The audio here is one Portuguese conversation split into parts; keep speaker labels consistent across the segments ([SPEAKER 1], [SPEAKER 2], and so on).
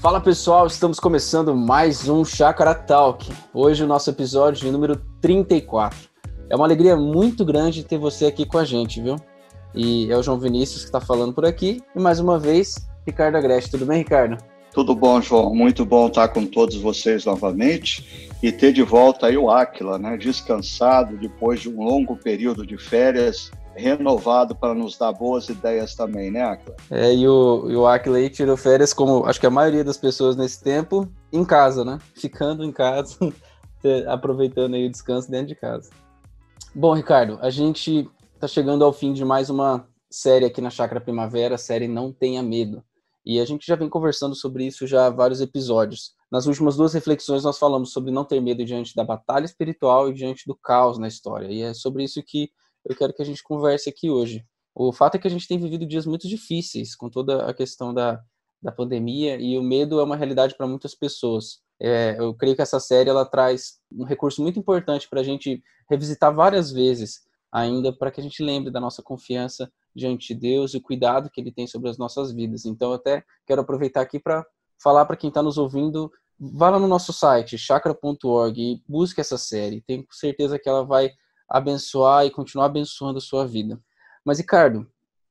[SPEAKER 1] Fala pessoal, estamos começando mais um Chácara Talk. Hoje o nosso episódio de número 34. É uma alegria muito grande ter você aqui com a gente, viu? E é o João Vinícius que está falando por aqui. E mais uma vez, Ricardo Agreste. Tudo bem, Ricardo?
[SPEAKER 2] Tudo bom, João. Muito bom estar com todos vocês novamente e ter de volta aí o Aquila, né? Descansado depois de um longo período de férias, renovado para nos dar boas ideias também, né, Aquila?
[SPEAKER 1] É, e o, e o Aquila aí tirou férias, como acho que a maioria das pessoas nesse tempo, em casa, né? Ficando em casa, aproveitando aí o descanso dentro de casa. Bom, Ricardo, a gente está chegando ao fim de mais uma série aqui na Chácara Primavera, série Não Tenha Medo. E a gente já vem conversando sobre isso já há vários episódios. Nas últimas duas reflexões, nós falamos sobre não ter medo diante da batalha espiritual e diante do caos na história. E é sobre isso que eu quero que a gente converse aqui hoje. O fato é que a gente tem vivido dias muito difíceis com toda a questão da, da pandemia e o medo é uma realidade para muitas pessoas. É, eu creio que essa série ela traz um recurso muito importante para a gente revisitar várias vezes ainda para que a gente lembre da nossa confiança diante de Deus e o cuidado que Ele tem sobre as nossas vidas. Então, eu até quero aproveitar aqui para falar para quem está nos ouvindo, vá lá no nosso site, chakra.org, e busque essa série. Tenho certeza que ela vai abençoar e continuar abençoando a sua vida. Mas, Ricardo,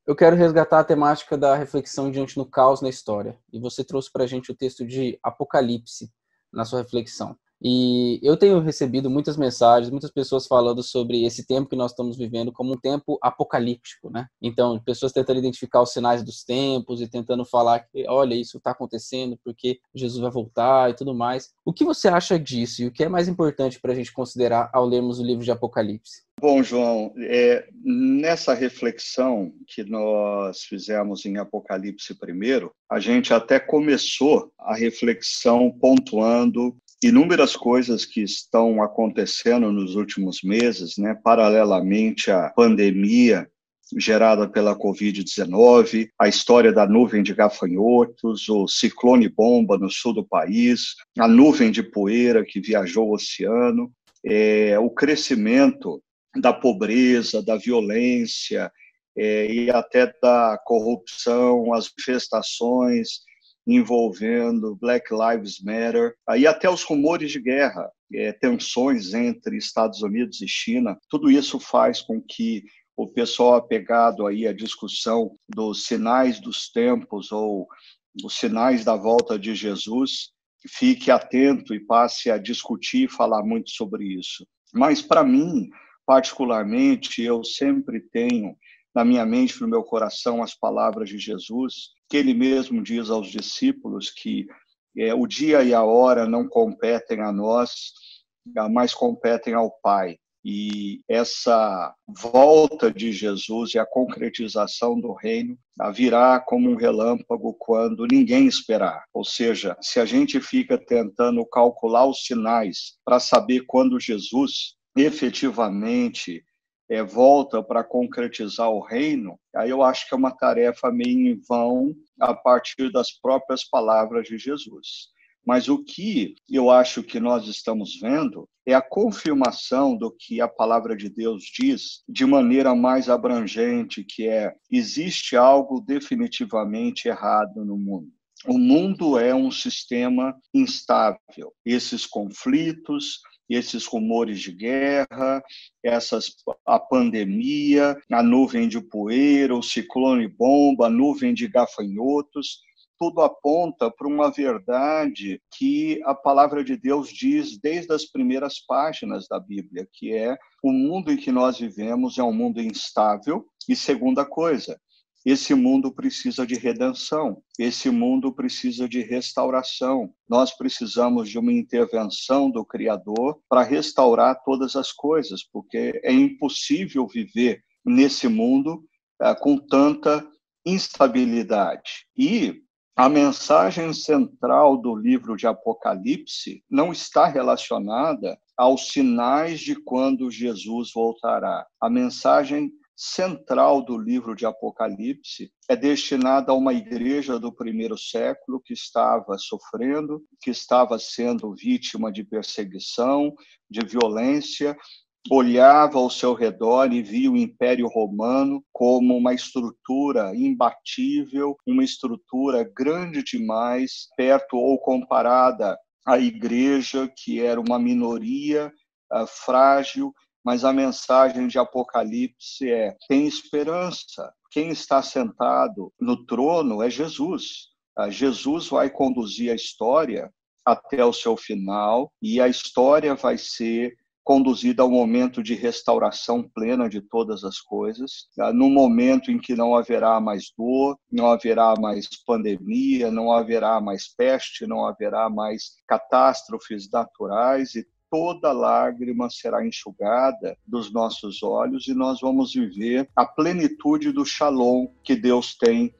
[SPEAKER 1] eu quero resgatar a temática da reflexão diante do caos na história. E você trouxe para a gente o texto de Apocalipse na sua reflexão. E eu tenho recebido muitas mensagens, muitas pessoas falando sobre esse tempo que nós estamos vivendo como um tempo apocalíptico, né? Então, pessoas tentando identificar os sinais dos tempos e tentando falar que, olha, isso está acontecendo porque Jesus vai voltar e tudo mais. O que você acha disso e o que é mais importante para a gente considerar ao lermos o livro de Apocalipse?
[SPEAKER 2] Bom, João, é, nessa reflexão que nós fizemos em Apocalipse primeiro, a gente até começou a reflexão pontuando inúmeras coisas que estão acontecendo nos últimos meses, né, paralelamente à pandemia gerada pela Covid-19, a história da nuvem de gafanhotos, o ciclone bomba no sul do país, a nuvem de poeira que viajou o oceano, é, o crescimento da pobreza, da violência é, e até da corrupção, as manifestações envolvendo Black Lives Matter, aí até os rumores de guerra, é, tensões entre Estados Unidos e China, tudo isso faz com que o pessoal apegado aí à discussão dos sinais dos tempos ou os sinais da volta de Jesus fique atento e passe a discutir e falar muito sobre isso. Mas para mim, particularmente, eu sempre tenho na minha mente, no meu coração, as palavras de Jesus, que ele mesmo diz aos discípulos que é, o dia e a hora não competem a nós, mas competem ao Pai. E essa volta de Jesus e a concretização do reino virá como um relâmpago quando ninguém esperar. Ou seja, se a gente fica tentando calcular os sinais para saber quando Jesus efetivamente é, volta para concretizar o reino, aí eu acho que é uma tarefa meio em vão a partir das próprias palavras de Jesus. Mas o que eu acho que nós estamos vendo é a confirmação do que a palavra de Deus diz de maneira mais abrangente, que é existe algo definitivamente errado no mundo. O mundo é um sistema instável. Esses conflitos, esses rumores de guerra, essas, a pandemia, a nuvem de poeira, o ciclone bomba, a nuvem de gafanhotos, tudo aponta para uma verdade que a palavra de Deus diz desde as primeiras páginas da Bíblia, que é o mundo em que nós vivemos é um mundo instável. E segunda coisa, esse mundo precisa de redenção, esse mundo precisa de restauração. Nós precisamos de uma intervenção do Criador para restaurar todas as coisas, porque é impossível viver nesse mundo é, com tanta instabilidade. E a mensagem central do livro de Apocalipse não está relacionada aos sinais de quando Jesus voltará. A mensagem central do livro de Apocalipse é destinada a uma igreja do primeiro século que estava sofrendo, que estava sendo vítima de perseguição, de violência, olhava ao seu redor e via o Império Romano como uma estrutura imbatível, uma estrutura grande demais, perto ou comparada à igreja, que era uma minoria uh, frágil, mas a mensagem de Apocalipse é: tem esperança. Quem está sentado no trono é Jesus. Uh, Jesus vai conduzir a história até o seu final e a história vai ser conduzida ao momento de restauração plena de todas as coisas, ah, no momento em que não haverá mais dor, não haverá mais pandemia, não haverá mais peste, não haverá mais catástrofes naturais e toda lágrima será enxugada dos nossos olhos e nós vamos viver a plenitude do shalom que Deus tem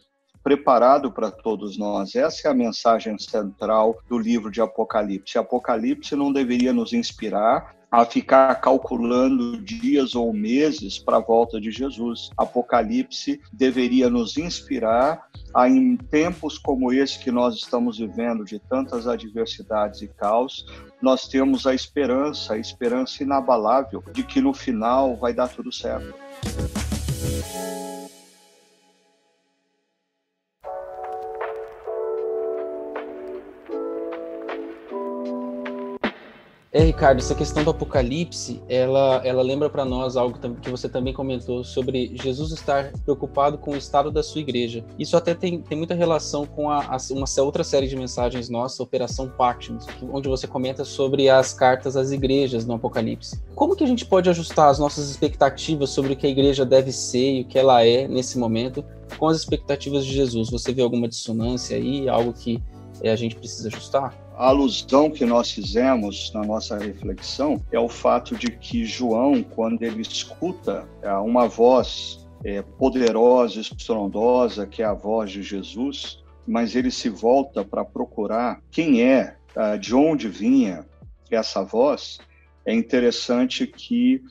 [SPEAKER 2] preparado para todos nós. Essa é a mensagem central do livro de Apocalipse. Apocalipse não deveria nos inspirar a ficar calculando dias ou meses para a volta de Jesus. Apocalipse deveria nos inspirar a, em tempos como esse que nós estamos vivendo, de tantas adversidades e caos, nós temos a esperança, a esperança inabalável de que no final vai dar tudo certo.
[SPEAKER 1] É, Ricardo, essa questão do Apocalipse, ela, ela lembra para nós algo que você também comentou sobre Jesus estar preocupado com o estado da sua igreja. Isso até tem, tem muita relação com a, a, uma outra série de mensagens nossa, Operação Patmos, onde você comenta sobre as cartas às igrejas no Apocalipse. Como que a gente pode ajustar as nossas expectativas sobre o que a igreja deve ser e o que ela é nesse momento com as expectativas de Jesus? Você vê alguma dissonância aí, algo que é, a gente precisa ajustar?
[SPEAKER 2] A alusão que nós fizemos na nossa reflexão é o fato de que João, quando ele escuta é, uma voz é, poderosa, estrondosa, que é a voz de Jesus, mas ele se volta para procurar quem é, tá, de onde vinha essa voz, é interessante que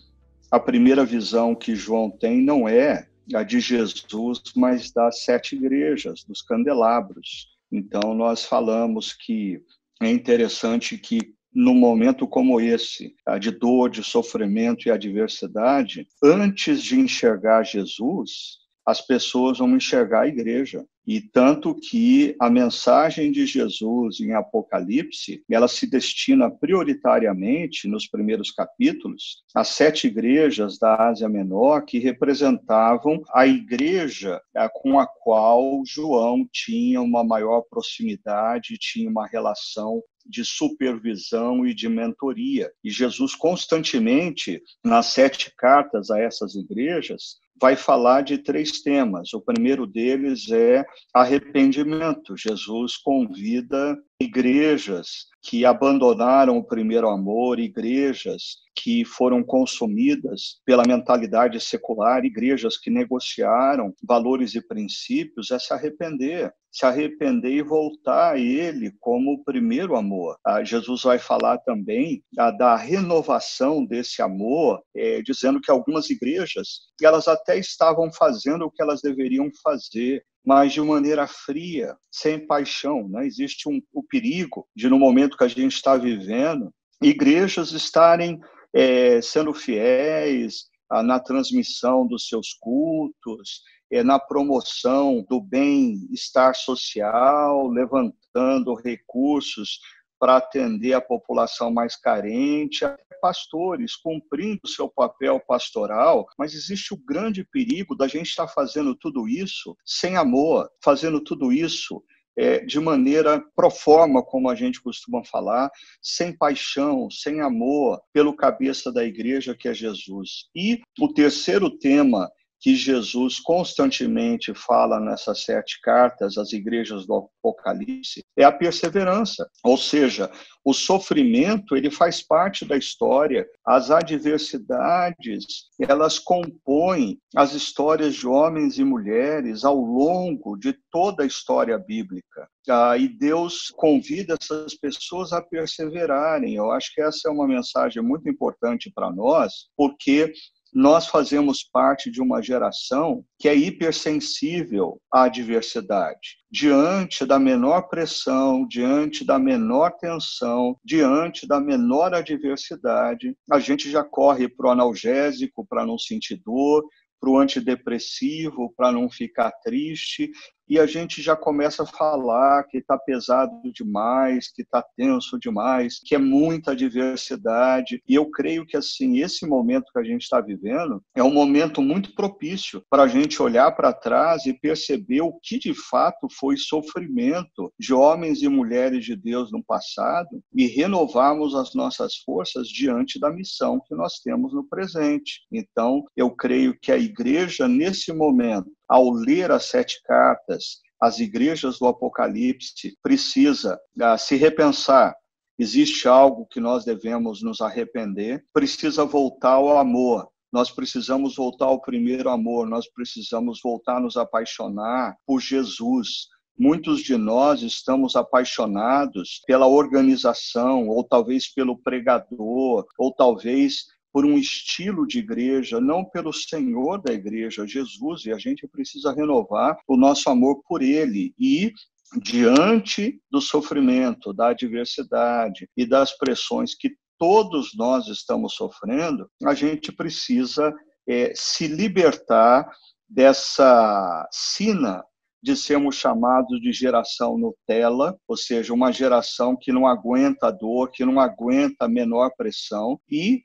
[SPEAKER 2] a primeira visão que João tem não é a de Jesus, mas das sete igrejas, dos candelabros. Então, nós falamos que é interessante que num momento como esse, de dor, de sofrimento e adversidade, antes de enxergar Jesus, as pessoas vão enxergar a igreja. E tanto que a mensagem de Jesus em Apocalipse, ela se destina prioritariamente, nos primeiros capítulos, às sete igrejas da Ásia Menor que representavam a igreja eh, com a qual João tinha uma maior proximidade, tinha uma relação de supervisão e de mentoria. E Jesus constantemente, nas sete cartas a essas igrejas, vai falar de três temas. O primeiro deles é arrependimento. Jesus convida igrejas que abandonaram o primeiro amor, igrejas que foram consumidas pela mentalidade secular, igrejas que negociaram valores e princípios, é se arrepender, se arrepender e voltar a Ele como o primeiro amor. Ah, Jesus vai falar também ah, da renovação desse amor, é, dizendo que algumas igrejas elas até estavam fazendo o que elas deveriam fazer, mas de maneira fria, sem paixão. Né? Existe um, o perigo de, no momento que a gente está vivendo, igrejas estarem é, sendo fiéis na transmissão dos seus cultos, é, na promoção do bem-estar social, levantando recursos para atender a população mais carente, pastores cumprindo seu papel pastoral, mas existe o grande perigo da gente estar fazendo tudo isso sem amor, fazendo tudo isso é, de maneira proforma, como a gente costuma falar, sem paixão, sem amor pelo cabeça da igreja que é Jesus. E o terceiro tema que Jesus constantemente fala nessas sete cartas às igrejas do Apocalipse é a perseverança, ou seja, o sofrimento ele faz parte da história, as adversidades elas compõem as histórias de homens e mulheres ao longo de toda a história bíblica. Ah, e Deus convida essas pessoas a perseverarem. Eu acho que essa é uma mensagem muito importante para nós, porque nós fazemos parte de uma geração que é hipersensível à diversidade. Diante da menor pressão, diante da menor tensão, diante da menor adversidade, a gente já corre para o analgésico para não sentir dor, para o antidepressivo, para não ficar triste, e a gente já começa a falar que está pesado demais, que está tenso demais, que é muita diversidade. E eu creio que assim esse momento que a gente está vivendo é um momento muito propício para a gente olhar para trás e perceber o que de fato foi sofrimento de homens e mulheres de Deus no passado e renovarmos as nossas forças diante da missão que nós temos no presente. Então, eu creio que a igreja nesse momento ao ler as sete cartas, as igrejas do Apocalipse precisa uh, se repensar. Existe algo que nós devemos nos arrepender, precisa voltar ao amor. Nós precisamos voltar ao primeiro amor, nós precisamos voltar a nos apaixonar por Jesus, Muitos de nós estamos apaixonados pela organização, ou talvez pelo pregador, ou talvez por um estilo de igreja, não pelo Senhor da igreja, Jesus, e a gente precisa renovar o nosso amor por Ele e diante do sofrimento, da adversidade e das pressões que todos nós estamos sofrendo, a gente precisa é, se libertar dessa sina de sermos chamados de geração Nutella, ou seja, uma geração que não aguenta dor, que não aguenta a menor pressão, e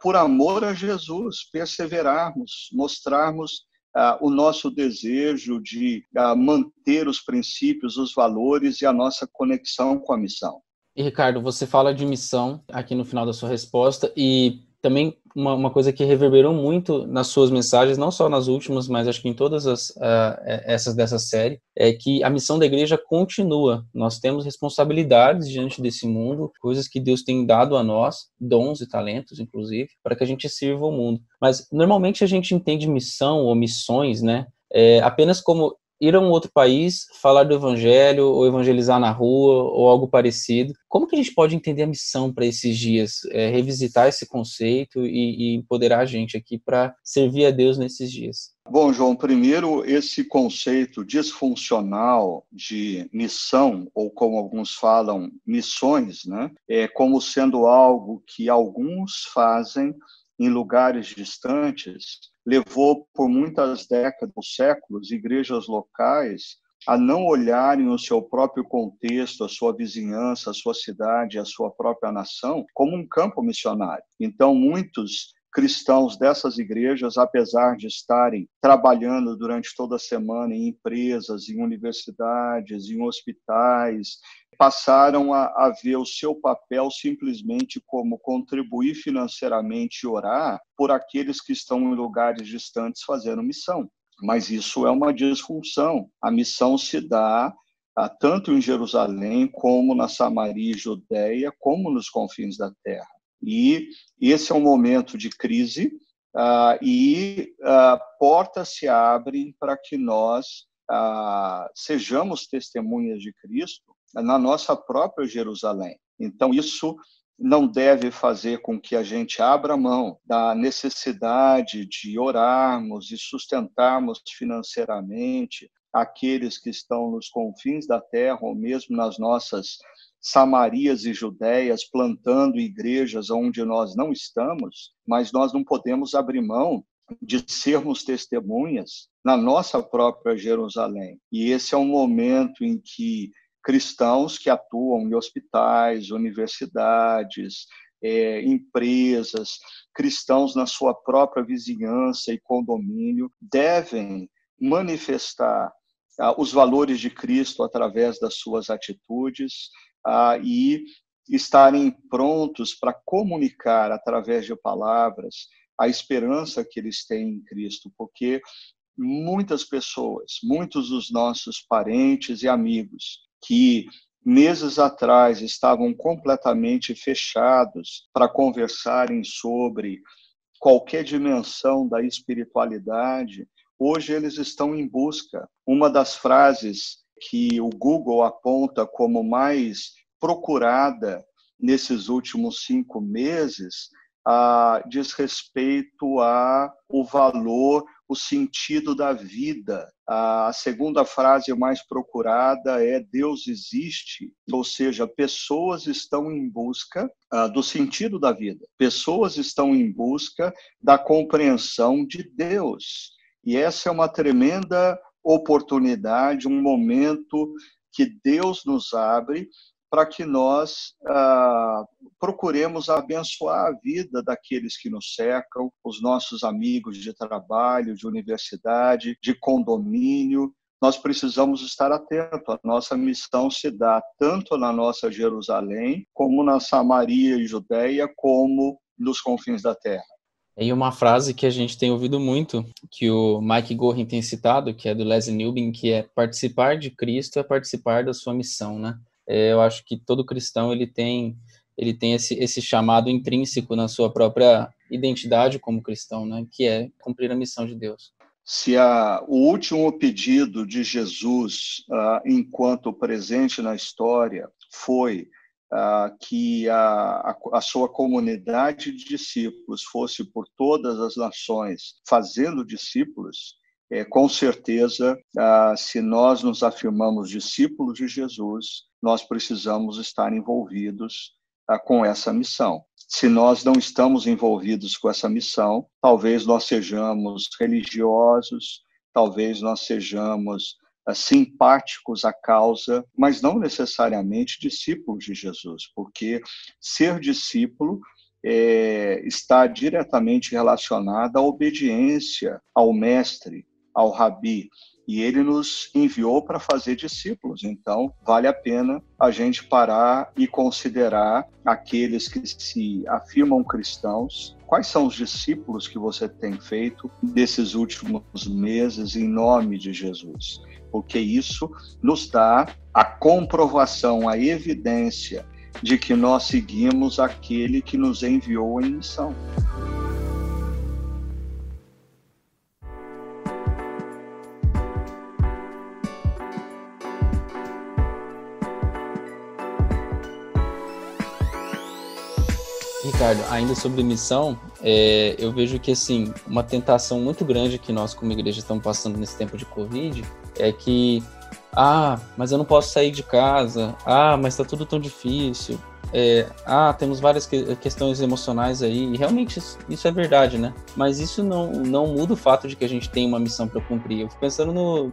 [SPEAKER 2] por amor a Jesus, perseverarmos, mostrarmos ah, o nosso desejo de ah, manter os princípios, os valores e a nossa conexão com a missão.
[SPEAKER 1] E Ricardo, você fala de missão aqui no final da sua resposta e também uma, uma, coisa que reverberou muito nas suas mensagens, não só nas últimas, mas acho que em todas as, uh, essas dessa série, é que a missão da igreja continua. Nós temos responsabilidades diante desse mundo, coisas que Deus tem dado a nós, dons e talentos, inclusive, para que a gente sirva o mundo. Mas normalmente a gente entende missão ou missões, né? É, apenas como ir a um outro país, falar do evangelho, ou evangelizar na rua, ou algo parecido. Como que a gente pode entender a missão para esses dias? É, revisitar esse conceito e, e empoderar a gente aqui para servir a Deus nesses dias.
[SPEAKER 2] Bom, João, primeiro, esse conceito disfuncional de missão, ou como alguns falam, missões, né, é como sendo algo que alguns fazem em lugares distantes levou por muitas décadas, séculos, igrejas locais a não olharem o seu próprio contexto, a sua vizinhança, a sua cidade, a sua própria nação como um campo missionário. Então, muitos cristãos dessas igrejas, apesar de estarem trabalhando durante toda a semana em empresas, em universidades, em hospitais, passaram a, a, ver o seu papel simplesmente como contribuir financeiramente e orar por aqueles que estão em lugares distantes fazendo missão. Mas isso é uma disfunção. A missão se dá ah, tanto em Jerusalém, como na Samaria e Judéia, como nos confins da terra. E esse é um momento de crise ah, e ah, portas se abrem para que nós ah, sejamos testemunhas de Cristo na nossa própria Jerusalém. Então, isso não deve fazer com que a gente abra mão da necessidade de orarmos e sustentarmos financeiramente aqueles que estão nos confins da terra ou mesmo nas nossas Samarias e Judéias, plantando igrejas onde nós não estamos, mas nós não podemos abrir mão de sermos testemunhas na nossa própria Jerusalém. E esse é um momento em que cristãos que atuam em hospitais, universidades, é, empresas, cristãos na sua própria vizinhança e condomínio devem manifestar ah, os valores de Cristo através das suas atitudes ah, e estarem prontos para comunicar através de palavras a esperança que eles têm em Cristo, porque muitas pessoas, muitos dos nossos parentes e amigos que meses atrás estavam completamente fechados para conversarem sobre qualquer dimensão da espiritualidade, hoje eles estão em busca. Uma das frases que o Google aponta como mais procurada nesses últimos cinco meses ah, diz respeito a o valor, o sentido da vida. A segunda frase mais procurada é Deus existe, ou seja, pessoas estão em busca ah, do sentido da vida. Pessoas estão em busca da compreensão de Deus. E essa é uma tremenda oportunidade, um momento que Deus nos abre para que nós ah, procuremos abençoar a vida daqueles que nos cercam, os nossos amigos de trabalho, de universidade, de condomínio. Nós precisamos estar atentos. A nossa missão se dá tanto na nossa Jerusalém, como na Samaria e Judéia, como nos confins da terra.
[SPEAKER 1] E uma frase que a gente tem ouvido muito, que o Mike Gorin tem citado, que é do Leslie Newbin, que é participar de Cristo é participar da sua missão, né? É, eu acho que todo cristão ele tem ele tem esse, esse chamado intrínseco na sua própria identidade como cristão, né, que é cumprir a missão de Deus.
[SPEAKER 2] Se a, o último pedido de Jesus, uh, enquanto presente na história, foi uh, que a, a, sua comunidade de discípulos fosse por todas as nações fazendo discípulos, é, com certeza, uh, se nós nos afirmamos discípulos de Jesus, nós precisamos estar envolvidos ah, com essa missão. Se nós não estamos envolvidos com essa missão, talvez nós sejamos religiosos, talvez nós sejamos ah, simpáticos à causa, mas não necessariamente discípulos de Jesus, porque ser discípulo é, está diretamente relacionado à obediência ao mestre, ao rabi e ele nos enviou para fazer discípulos. Então, vale a pena a gente parar e considerar aqueles que se afirmam cristãos. Quais são os discípulos que você tem feito nesses últimos meses em nome de Jesus? Porque isso nos dá a comprovação, a evidência de que nós seguimos aquele que nos enviou em missão.
[SPEAKER 1] Ricardo, ainda sobre missão, é, eu vejo que assim uma tentação muito grande que nós como igreja estamos passando nesse tempo de Covid é que ah, mas eu não posso sair de casa, ah, mas está tudo tão difícil, é, ah, temos várias que, questões emocionais aí, e realmente isso, isso, é verdade, né? Mas isso não, não muda o fato de que a gente tem uma missão para cumprir. Eu fico pensando no,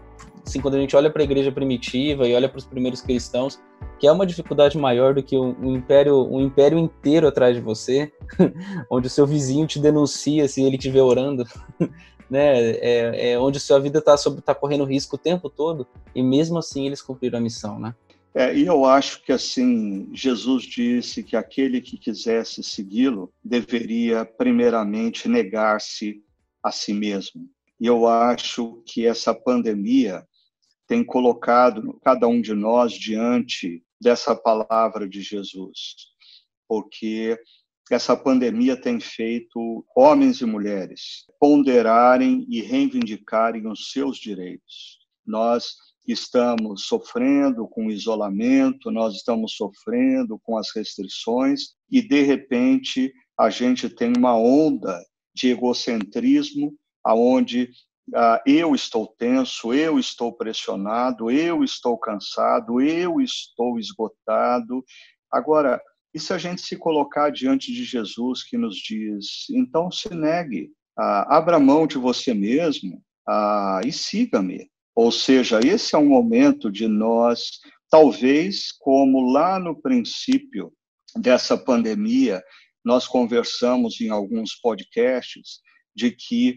[SPEAKER 1] assim, quando a gente olha para a igreja primitiva e olha para os primeiros cristãos, que é uma dificuldade maior do que um, império, um império inteiro atrás de você, onde o seu vizinho te denuncia se ele estiver orando, né? É, é, onde sua vida está tá correndo risco o tempo todo, e mesmo assim eles cumpriram a missão, né?
[SPEAKER 2] É, e eu acho que assim Jesus disse que aquele que quisesse segui-lo deveria primeiramente negar-se a si mesmo. E eu acho que essa pandemia tem colocado cada um de nós diante dessa palavra de Jesus, porque essa pandemia tem feito homens e mulheres ponderarem e reivindicarem os seus direitos. Nós estamos sofrendo com o isolamento, nós estamos sofrendo com as restrições e de repente a gente tem uma onda de egocentrismo aonde ah, eu estou tenso, eu estou pressionado, eu estou cansado, eu estou esgotado. Agora, e se a gente se colocar diante de Jesus que nos diz, então se negue, ah, abra mão de você mesmo ah, e siga-me. Ou seja, esse é um momento de nós, talvez como lá no princípio dessa pandemia, nós conversamos em alguns podcasts de que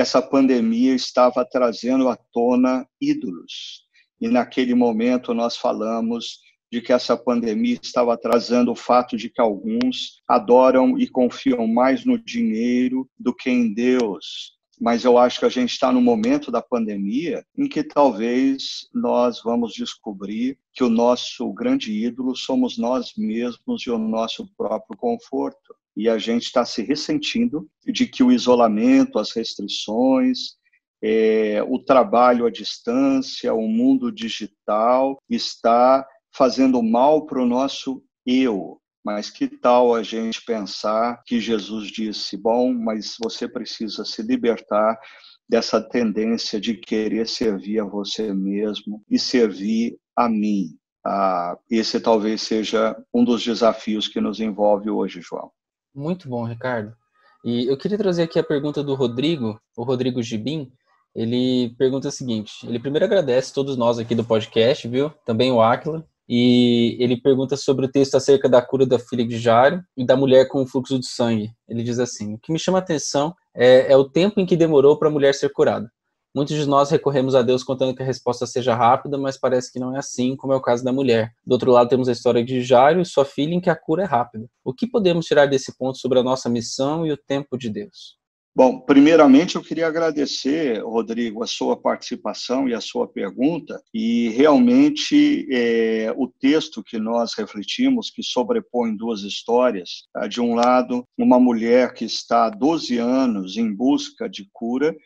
[SPEAKER 2] essa pandemia estava trazendo à tona ídolos. E naquele momento nós falamos de que essa pandemia estava trazendo o fato de que alguns adoram e confiam mais no dinheiro do que em Deus. Mas eu acho que a gente está no momento da pandemia em que talvez nós vamos descobrir que o nosso grande ídolo somos nós mesmos e o nosso próprio conforto e a gente está se ressentindo de que o isolamento, as restrições, é, o trabalho à distância, o mundo digital está fazendo mal para o nosso eu. Mas que tal a gente pensar que Jesus disse: bom, mas você precisa se libertar dessa tendência de querer servir a você mesmo e servir a mim. Ah, esse talvez seja um dos desafios que nos envolve hoje, João.
[SPEAKER 1] Muito bom, Ricardo. E eu queria trazer aqui a pergunta do Rodrigo, o Rodrigo Gibim. Ele pergunta o seguinte: ele primeiro agradece todos nós aqui do podcast, viu? Também o Aquila, e ele pergunta sobre o texto acerca da cura da filha de Jairo e da mulher com o fluxo de sangue. Ele diz assim: O que me chama a atenção é, é o tempo em que demorou para a mulher ser curada. Muitos de nós recorremos a Deus contando que a resposta seja rápida, mas parece que não é assim, como é o caso da mulher. Do outro lado, temos a história de Jairo e sua filha, em que a cura é rápida. O que podemos tirar desse ponto sobre a nossa missão e o tempo de Deus?
[SPEAKER 2] Bom, primeiramente eu queria agradecer, Rodrigo, a sua participação e a sua pergunta, e realmente é, o texto que nós refletimos, que sobrepõe duas histórias, tá? de um lado, uma mulher que está há 12 anos em busca de cura,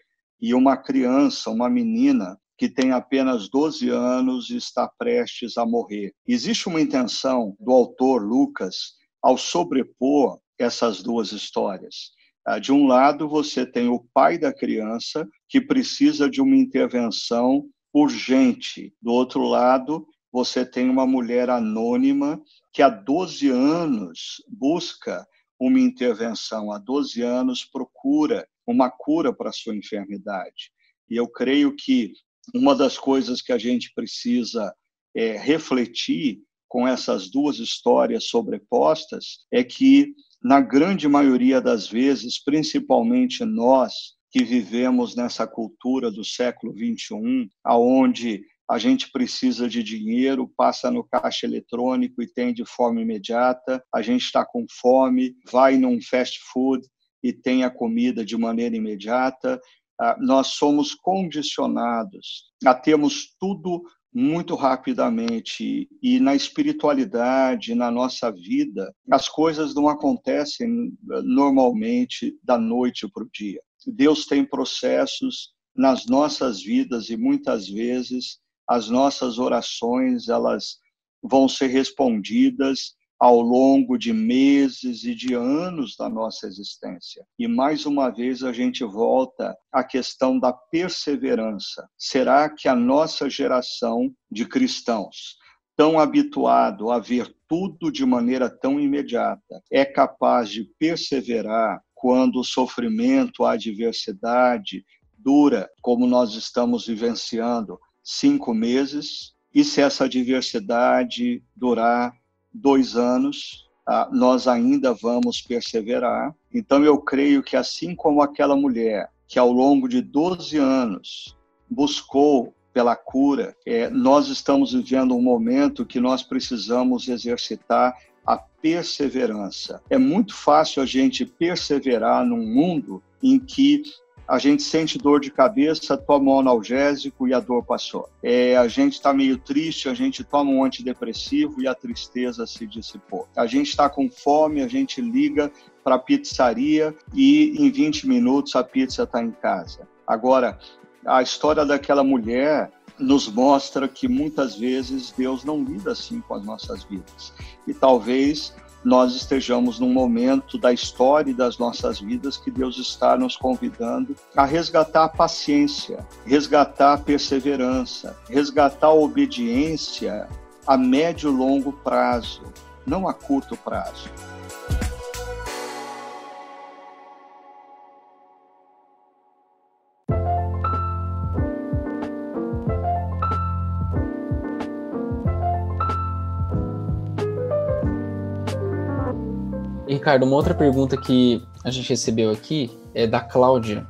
[SPEAKER 2] e uma criança, uma menina, que tem apenas 12 anos e está prestes a morrer. Existe uma intenção do autor Lucas ao sobrepor essas duas histórias. Ah, de um lado, você tem o pai da criança, que precisa de uma intervenção urgente. Do outro lado, você tem uma mulher anônima que há 12 anos busca uma intervenção, há 12 anos procura uma cura para a sua enfermidade. E eu creio que uma das coisas que a gente precisa é, refletir com essas duas histórias sobrepostas é que na grande maioria das vezes, principalmente nós que vivemos nessa cultura do século 21, aonde a gente precisa de dinheiro, passa no caixa eletrônico e tem de forma imediata, a gente está com fome, vai num fast food e tem a comida de maneira imediata, ah, nós somos condicionados a termos tudo muito rapidamente e na espiritualidade, na nossa vida, as coisas não acontecem eh, normalmente da noite para o dia. Deus tem processos nas nossas vidas e muitas vezes as nossas orações elas vão ser respondidas ao longo de meses e de anos da nossa existência. E mais uma vez a gente volta à questão da perseverança. Será que a nossa geração de cristãos, tão habituado a ver tudo de maneira tão imediata, é capaz de perseverar quando o sofrimento, a adversidade dura, como nós estamos vivenciando, cinco meses? E se essa adversidade durar dois anos, ah, nós ainda vamos perseverar. Então, eu creio que, assim como aquela mulher que ao longo de 12 anos buscou pela cura, é, nós estamos vivendo um momento que nós precisamos exercitar a perseverança. É muito fácil a gente perseverar num mundo em que a gente sente dor de cabeça, toma um analgésico e a dor passou. É, a gente está meio triste, a gente toma um antidepressivo e a tristeza se dissipou. A gente está com fome, a gente liga para a pizzaria e em 20 minutos a pizza está em casa. Agora, a história daquela mulher nos mostra que muitas vezes Deus não lida assim com as nossas vidas. E talvez nós estejamos num momento da história e das nossas vidas que Deus está nos convidando a resgatar a paciência, resgatar a perseverança, resgatar a obediência a médio e longo prazo, não a curto prazo.
[SPEAKER 1] Ricardo, uma outra pergunta que a gente recebeu aqui é da Cláudia.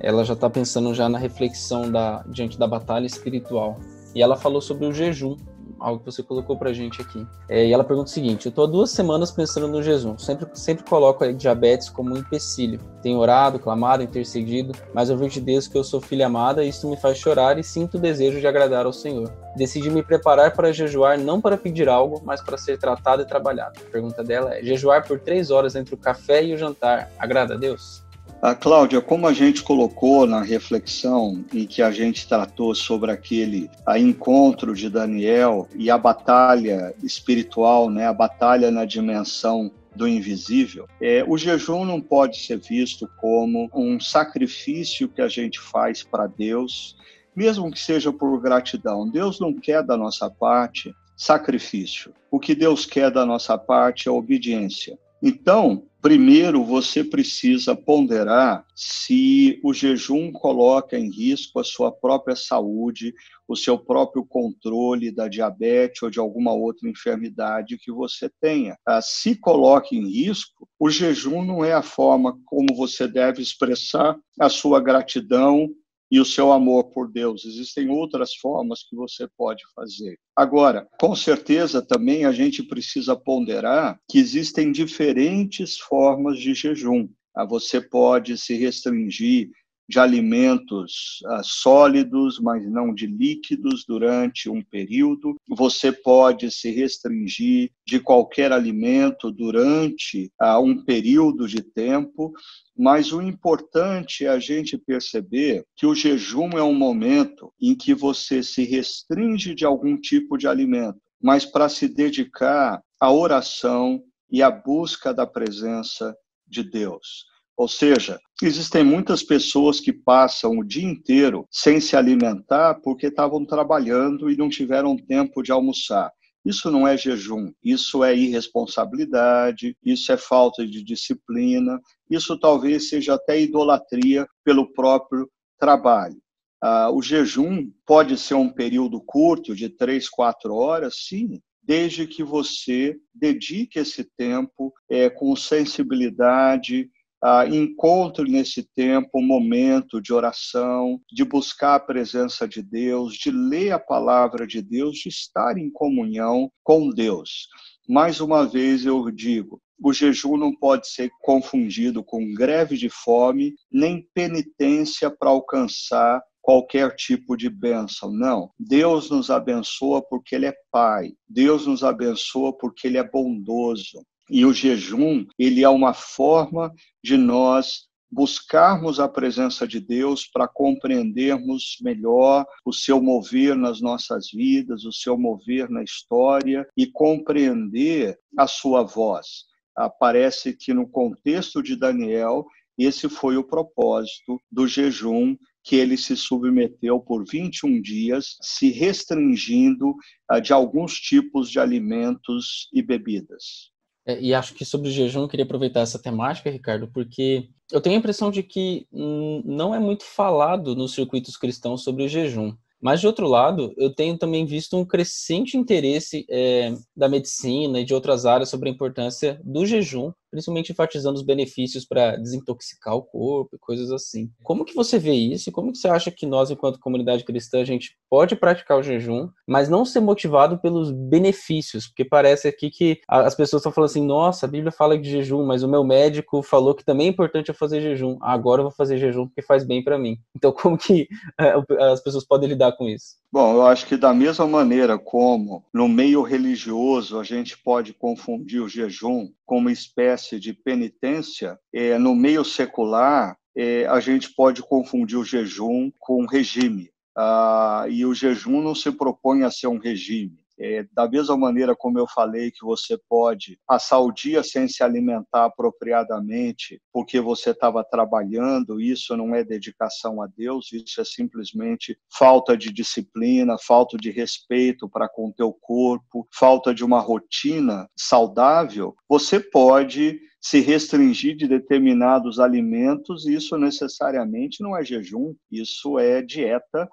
[SPEAKER 1] Ela já está pensando já na reflexão da, diante da batalha espiritual. E ela falou sobre o jejum algo que você colocou pra gente aqui. É, e ela pergunta o seguinte: eu tô há duas semanas pensando no jejum. Sempre, sempre coloco a diabetes como um empecilho. Tenho orado, clamado, intercedido, mas eu vejo de Deus que eu sou filha amada e isso me faz chorar e sinto o desejo de agradar ao Senhor. Decidi me preparar para jejuar não para pedir algo, mas para ser tratado e trabalhado. A pergunta dela é: jejuar por três horas entre o café e o jantar agrada a Deus?
[SPEAKER 2] A Cláudia, como a gente colocou na reflexão em que a gente tratou sobre aquele a encontro de Daniel e a batalha espiritual, né, a batalha na dimensão do invisível, é, o jejum não pode ser visto como um sacrifício que a gente faz para Deus, mesmo que seja por gratidão. Deus não quer da nossa parte sacrifício. O que Deus quer da nossa parte é obediência. Então, primeiro você precisa ponderar se o jejum coloca em risco a sua própria saúde, o seu próprio controle da diabetes ou de alguma outra enfermidade que você tenha. Ah, se coloca em risco, o jejum não é a forma como você deve expressar a sua gratidão e o seu amor por Deus. Existem outras formas que você pode fazer. Agora, com certeza também a gente precisa ponderar que existem diferentes formas de jejum. Ah, você pode se restringir de alimentos uh, sólidos, mas não de líquidos durante um período. Você pode se restringir de qualquer alimento durante uh, um período de tempo, mas o importante é a gente perceber que o jejum é um momento em que você se restringe de algum tipo de alimento, mas para se dedicar à oração e à busca da presença de Deus. Ou seja, existem muitas pessoas que passam o dia inteiro sem se alimentar porque estavam trabalhando e não tiveram tempo de almoçar. Isso não é jejum, isso é irresponsabilidade, isso é falta de disciplina, isso talvez seja até idolatria pelo próprio trabalho. Ah, o jejum pode ser um período curto, de três, quatro horas, sim, desde que você dedique esse tempo é, com sensibilidade, ah, encontre nesse tempo um momento de oração, de buscar a presença de Deus, de ler a palavra de Deus, de estar em comunhão com Deus. Mais uma vez eu digo, o jejum não pode ser confundido com greve de fome, nem penitência para alcançar qualquer tipo de bênção. Não. Deus nos abençoa porque Ele é Pai. Deus nos abençoa porque Ele é bondoso. E o jejum, ele é uma forma de nós buscarmos a presença de Deus para compreendermos melhor o seu mover nas nossas vidas, o seu mover na história e compreender a sua voz. Ah, parece que no contexto de Daniel, esse foi o propósito do jejum que ele se submeteu por 21 dias, se restringindo ah, de alguns tipos de alimentos e bebidas.
[SPEAKER 1] É, e acho que sobre o jejum, eu queria aproveitar essa temática, Ricardo, porque eu tenho a impressão de que não é muito falado nos circuitos cristãos sobre o jejum. Mas, de outro lado, eu tenho também visto um crescente interesse é, da medicina e de outras áreas sobre a importância do jejum principalmente enfatizando os benefícios para desintoxicar o corpo coisas assim. Como que você vê isso? Como que você acha que nós, enquanto comunidade cristã, a gente pode praticar o jejum, mas não ser motivado pelos benefícios? Porque parece aqui que as pessoas estão falando assim, nossa, a Bíblia fala de jejum, mas o meu médico falou que também é importante eu fazer jejum. Agora eu vou fazer jejum porque faz bem para mim. Então, como que é, as pessoas podem lidar com isso?
[SPEAKER 2] Bom, eu acho que da mesma maneira como no meio religioso a gente pode confundir o jejum com uma espécie de penitência, é, no meio secular é, a gente pode confundir o jejum com regime. Ah, e o jejum não se propõe a ser um regime. É, da mesma maneira como eu falei que você pode passar o dia sem se alimentar apropriadamente porque você estava trabalhando, isso não é dedicação a Deus, isso é simplesmente falta de disciplina, falta de respeito para com o teu corpo, falta de uma rotina saudável, você pode se restringir de determinados alimentos, isso necessariamente não é jejum, isso é dieta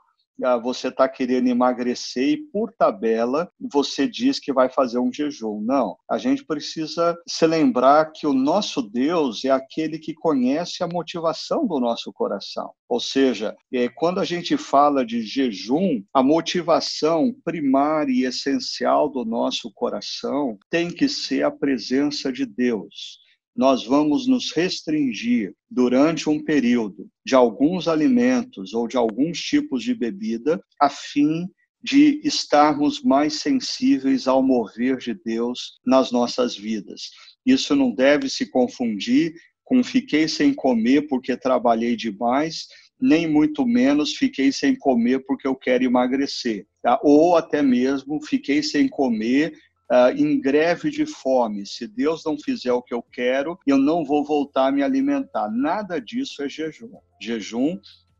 [SPEAKER 2] você está querendo emagrecer e, por tabela, você diz que vai fazer um jejum. Não, a gente precisa se lembrar que o nosso Deus é aquele que conhece a motivação do nosso coração. Ou seja, é, quando a gente fala de jejum, a motivação primária e essencial do nosso coração tem que ser a presença de Deus nós vamos nos restringir durante um período de alguns alimentos ou de alguns tipos de bebida, a fim de estarmos mais sensíveis ao mover de Deus nas nossas vidas. Isso não deve se confundir com fiquei sem comer porque trabalhei demais, nem muito menos fiquei sem comer porque eu quero emagrecer. Tá? Ou até mesmo fiquei sem comer uh, em greve de fome. Se Deus não fizer o que eu quero, eu não vou voltar a me alimentar. Nada disso é jejum. Jejum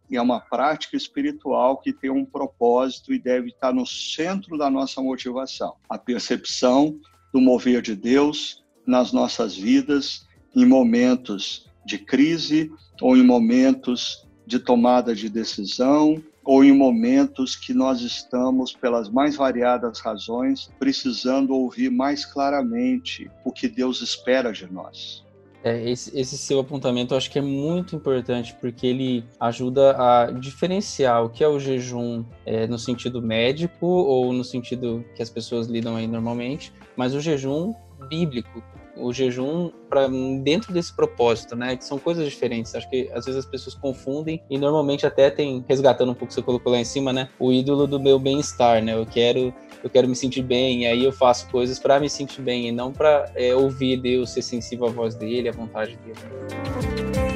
[SPEAKER 2] é uma prática espiritual que tem um propósito e deve estar no centro da nossa motivação. A percepção do mover de Deus nas nossas vidas em momentos de crise ou em momentos de tomada de decisão ou em momentos que nós estamos, pelas mais variadas razões, precisando ouvir mais claramente o que Deus espera de nós.
[SPEAKER 1] É, esse, esse, seu apontamento eu acho que é muito importante porque ele ajuda a diferenciar o que é o jejum é, no sentido médico ou no sentido que as pessoas lidam aí normalmente, mas o jejum bíblico, o jejum para dentro desse propósito, né? Que são coisas diferentes. Acho que às vezes as pessoas confundem e normalmente até tem resgatando um pouco que você colocou lá em cima, né? O ídolo do meu bem-estar, né? Eu quero eu quero me sentir bem, e aí eu faço coisas para me sentir bem e não para é, ouvir Deus, ser sensível à voz dele, à vontade dele.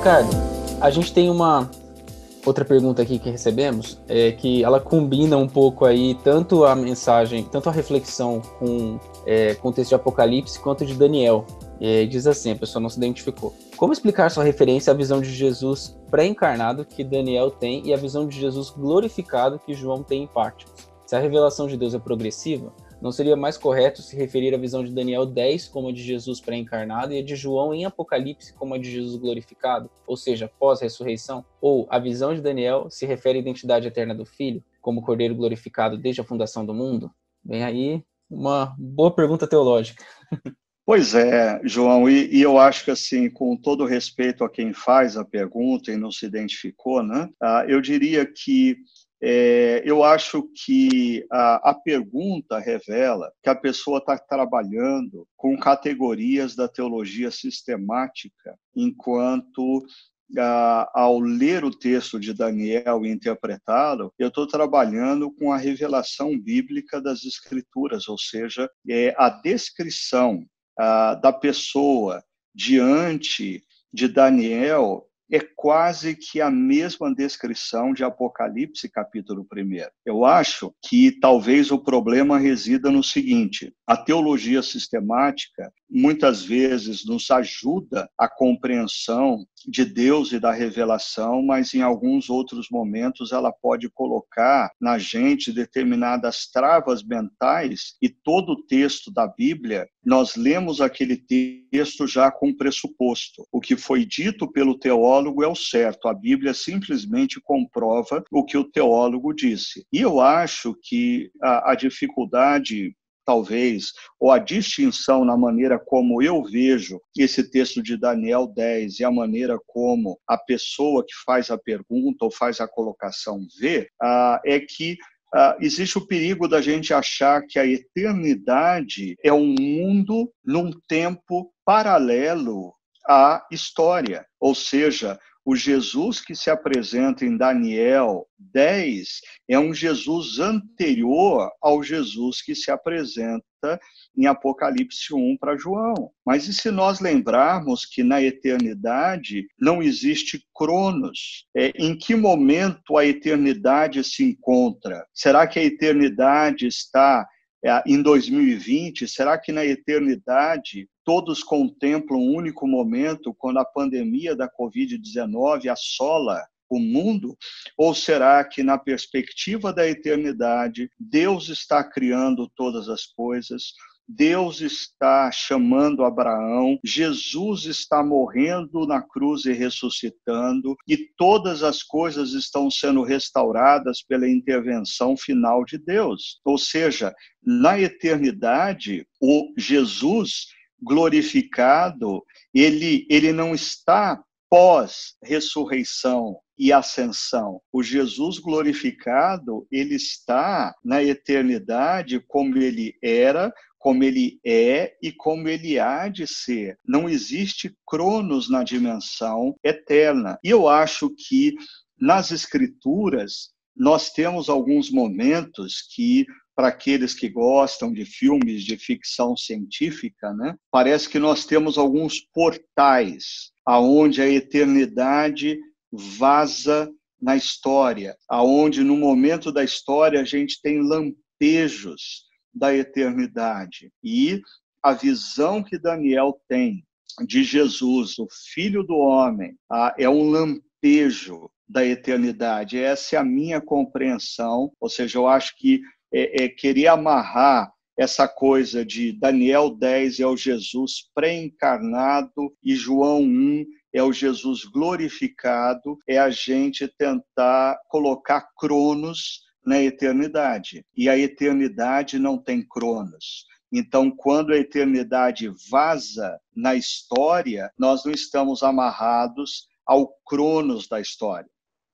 [SPEAKER 1] Ricardo, a gente tem uma outra pergunta aqui que recebemos, é que ela combina um pouco aí tanto a mensagem, tanto a reflexão com, é, com o texto de Apocalipse quanto de Daniel. É, diz assim, a pessoa não se identificou. Como explicar sua referência à visão de Jesus pré-encarnado que Daniel tem e a visão de Jesus glorificado que João tem em Pátimos? Se a revelação de Deus é progressiva, não seria mais correto se referir à visão de Daniel 10 como a de Jesus pré-encarnado e a de João em Apocalipse como a de Jesus glorificado, ou seja, pós-ressurreição? Ou a visão de Daniel se refere à identidade eterna do Filho, como Cordeiro glorificado desde a fundação do mundo? Vem aí uma boa pergunta teológica.
[SPEAKER 2] Pois é, João, e, e, eu acho que assim, com todo respeito a quem faz a pergunta e não se identificou, né, uh, eu diria que é, eu acho que a, a, pergunta revela que a pessoa está trabalhando com categorias da teologia sistemática, enquanto ao ler o texto de Daniel e interpretá-lo, eu estou trabalhando com a revelação bíblica das Escrituras, ou seja, é a descrição da pessoa diante de Daniel é quase que a mesma descrição de Apocalipse, capítulo 1. Eu acho que talvez o problema resida no seguinte: a teologia sistemática muitas vezes nos ajuda a compreensão de Deus e da revelação, mas em alguns outros momentos ela pode colocar na gente determinadas travas mentais e todo o texto da Bíblia, nós lemos aquele texto já com pressuposto. O que foi dito pelo teólogo é o certo, a Bíblia simplesmente comprova o que o teólogo disse. E eu acho que a, a dificuldade talvez, ou a distinção na maneira como eu vejo esse texto de Daniel 10 e a maneira como a pessoa que faz a pergunta ou faz a colocação vê, ah, é que Uh, existe o perigo da gente achar que a eternidade é um mundo num tempo paralelo à história. Ou seja, o Jesus que se apresenta em Daniel 10 é um Jesus anterior ao Jesus que se apresenta em Apocalipse 1 para João. Mas e se nós lembrarmos que na eternidade não existe cronos? É, em que momento a eternidade se encontra? Será que a eternidade está é, em 2020? Será que na eternidade todos contemplam um único momento quando a pandemia da Covid-19 assola o mundo? Ou será que, na perspectiva da eternidade, Deus está criando todas as coisas? Deus está chamando Abraão, Jesus está morrendo na cruz e ressuscitando, e todas as coisas estão sendo restauradas pela intervenção final de Deus. Ou seja, na eternidade, o Jesus glorificado, ele, ele não está pós-ressurreição e ascensão. O Jesus glorificado, ele está na eternidade como ele era, como ele é e como ele há de ser. Não existe cronos na dimensão eterna. E eu acho que nas escrituras nós temos alguns momentos que para aqueles que gostam de filmes de ficção científica, né? Parece que nós temos alguns portais aonde a eternidade vaza na história, aonde no momento da história a gente tem lampejos da eternidade. E a visão que Daniel tem de Jesus, o Filho do Homem, é um lampejo da eternidade. Essa é a minha compreensão. Ou seja, eu acho que é, é querer amarrar essa coisa de Daniel 10 é o Jesus pré-encarnado e João 1 é o Jesus glorificado, é a gente tentar colocar Cronos na eternidade. E a eternidade não tem Cronos. Então, quando a eternidade vaza na história, nós não estamos amarrados ao Cronos da história.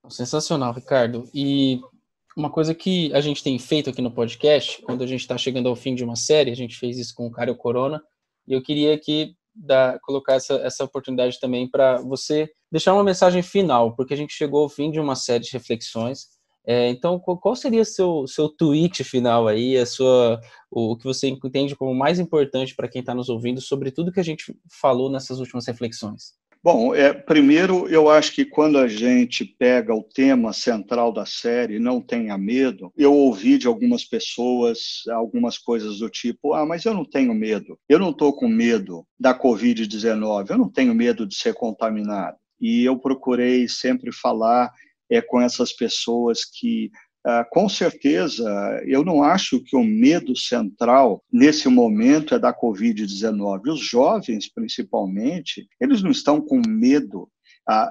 [SPEAKER 1] Sensacional, Ricardo. E uma coisa que a gente tem feito aqui no podcast, quando a gente está chegando ao fim de uma série, a gente fez isso com o Cario Corona, e eu queria aqui dar, colocar essa, essa oportunidade também para você deixar uma mensagem final, porque a gente chegou ao fim de uma série de reflexões é, então, qual seria seu seu tweet final aí, a sua o que você entende como mais importante para quem está nos ouvindo sobre tudo que a gente falou nessas últimas reflexões?
[SPEAKER 2] Bom, é, primeiro eu acho que quando a gente pega o tema central da série, não tenha medo, eu ouvi de algumas pessoas algumas coisas do tipo, ah, mas eu não tenho medo, eu não estou com medo da Covid-19, eu não tenho medo de ser contaminado. E eu procurei sempre falar é, com essas pessoas que, com certeza, eu não acho que o medo central nesse momento é da Covid-19. Os jovens, principalmente, eles não estão com medo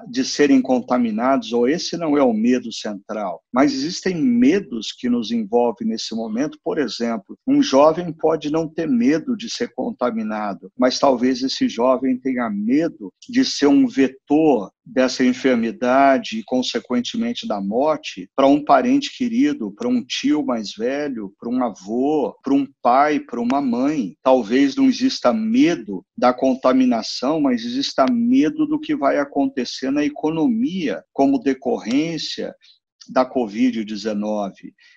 [SPEAKER 2] de serem contaminados, ou esse não é o medo central. Mas existem medos que nos envolvem nesse momento. Por exemplo, um jovem pode não ter medo de ser contaminado, mas talvez esse jovem tenha medo de ser um vetor dessa enfermidade e, consequentemente, da morte para um parente querido, para um tio mais velho, para um avô, para um pai, para uma mãe. Talvez não exista medo da contaminação, mas exista medo do que vai acontecer na economia como decorrência da Covid-19,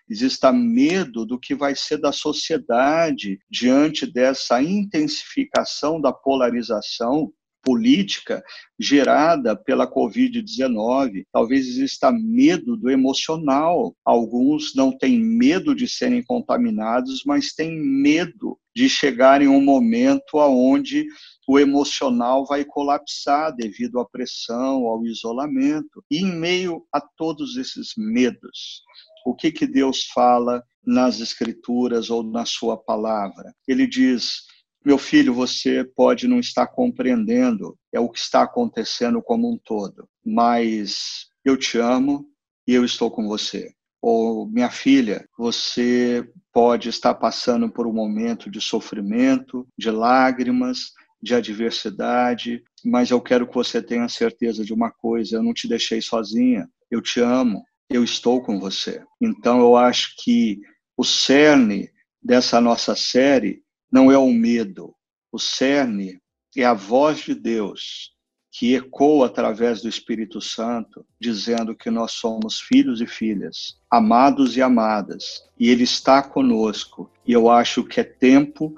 [SPEAKER 2] exista medo do que vai ser da sociedade diante dessa intensificação da polarização política gerada pela Covid-19. Talvez exista medo do emocional. Alguns não têm medo de serem contaminados, mas têm medo de chegar em um momento onde o emocional vai colapsar devido à pressão, ao isolamento. E em meio a todos esses medos, o que, que Deus fala nas Escrituras ou na Sua palavra? Ele diz meu filho, você pode não estar compreendendo é o que está acontecendo como um todo, mas eu te amo e eu estou com você. Ou minha filha, você pode estar passando por um momento de sofrimento, de lágrimas, de adversidade, mas eu quero que você tenha certeza de uma coisa: eu não te deixei sozinha, eu te amo, eu estou com você. Então eu acho que o cerne dessa nossa série não é o medo. O cerne é a voz de Deus que ecoa através do Espírito Santo, dizendo que nós somos filhos e filhas, amados e amadas, e Ele está conosco. E eu acho que é tempo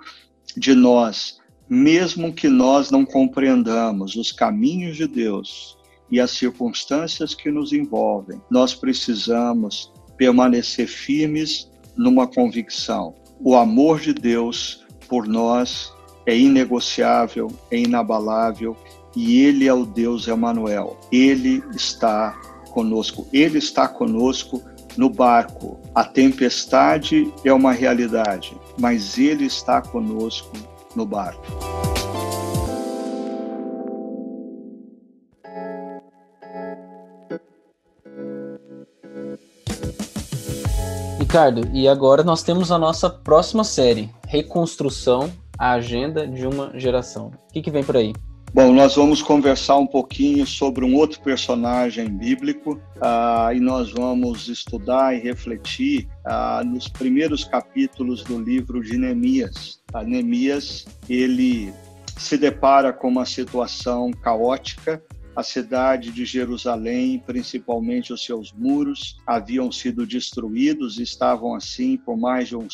[SPEAKER 2] de nós, mesmo que nós não compreendamos os caminhos de Deus e as circunstâncias que nos envolvem, nós precisamos permanecer firmes numa convicção. O amor de Deus por nós é inegociável, é inabalável e Ele é o Deus Emanuel. Ele está conosco. Ele está conosco no barco. A tempestade é uma realidade, mas Ele está conosco no barco.
[SPEAKER 1] Ricardo, e agora nós temos a nossa próxima série, Reconstrução, a Agenda de uma Geração. O que, que vem por aí?
[SPEAKER 2] Bom, nós vamos conversar um pouquinho sobre um outro personagem bíblico uh, e nós vamos estudar e refletir uh, nos primeiros capítulos do livro de Neemias. Uh, Neemias, ele se depara com uma situação caótica a cidade de Jerusalém, principalmente os seus muros, haviam sido destruídos, estavam assim por mais de um,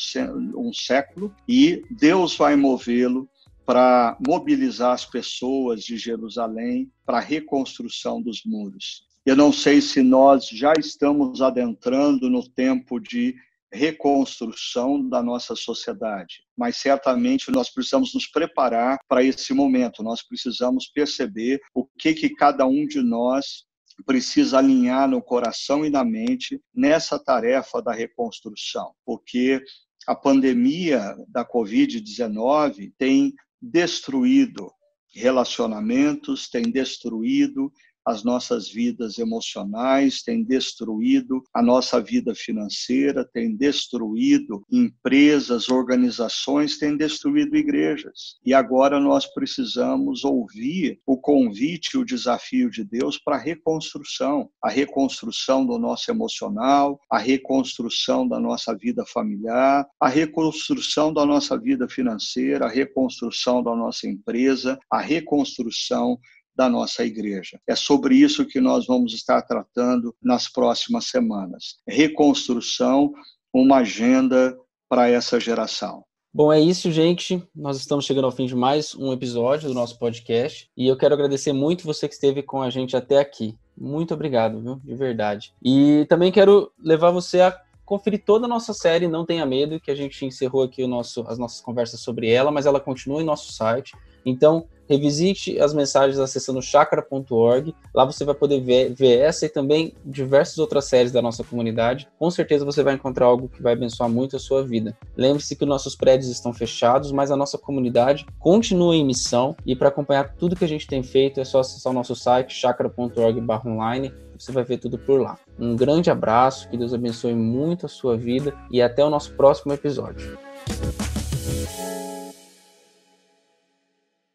[SPEAKER 2] um século, e Deus vai movê-lo para mobilizar as pessoas de Jerusalém para a reconstrução dos muros. Eu não sei se nós já estamos adentrando no tempo de reconstrução da nossa sociedade, mas certamente nós precisamos nos preparar para esse momento. Nós precisamos perceber o que que cada um de nós precisa alinhar no coração e na mente nessa tarefa da reconstrução, porque a pandemia da COVID-19 tem destruído relacionamentos, tem destruído as nossas vidas emocionais, tem destruído a nossa vida financeira, tem destruído empresas, organizações, tem destruído igrejas. E agora nós precisamos ouvir o convite, o desafio de Deus para a reconstrução, a reconstrução do nosso emocional, a reconstrução da nossa vida familiar, a reconstrução da nossa vida financeira, a reconstrução da nossa empresa, a reconstrução da nossa igreja. É sobre isso que nós vamos estar tratando nas próximas semanas. Reconstrução, uma agenda para essa geração.
[SPEAKER 1] Bom, é isso, gente. Nós estamos chegando ao fim de mais um episódio do nosso podcast e eu quero agradecer muito você que esteve com a gente até aqui. Muito obrigado, viu? De verdade. E também quero levar você a conferir toda a nossa série Não Tenha Medo, que a gente encerrou aqui o nosso, as nossas conversas sobre ela, mas ela continua em nosso site. Então, revisite as mensagens acessando chakra.org. Lá você vai poder ver, ver, essa e também diversas outras séries da nossa comunidade. Com certeza você vai encontrar algo que vai abençoar muito a sua vida. Lembre-se que nossos prédios estão fechados, mas a nossa comunidade continua em missão. E para acompanhar tudo que a gente tem feito, é só acessar o nosso site chakra.org/online. Você vai ver tudo por lá. Um grande abraço, que Deus abençoe muito a sua vida e até o nosso próximo episódio.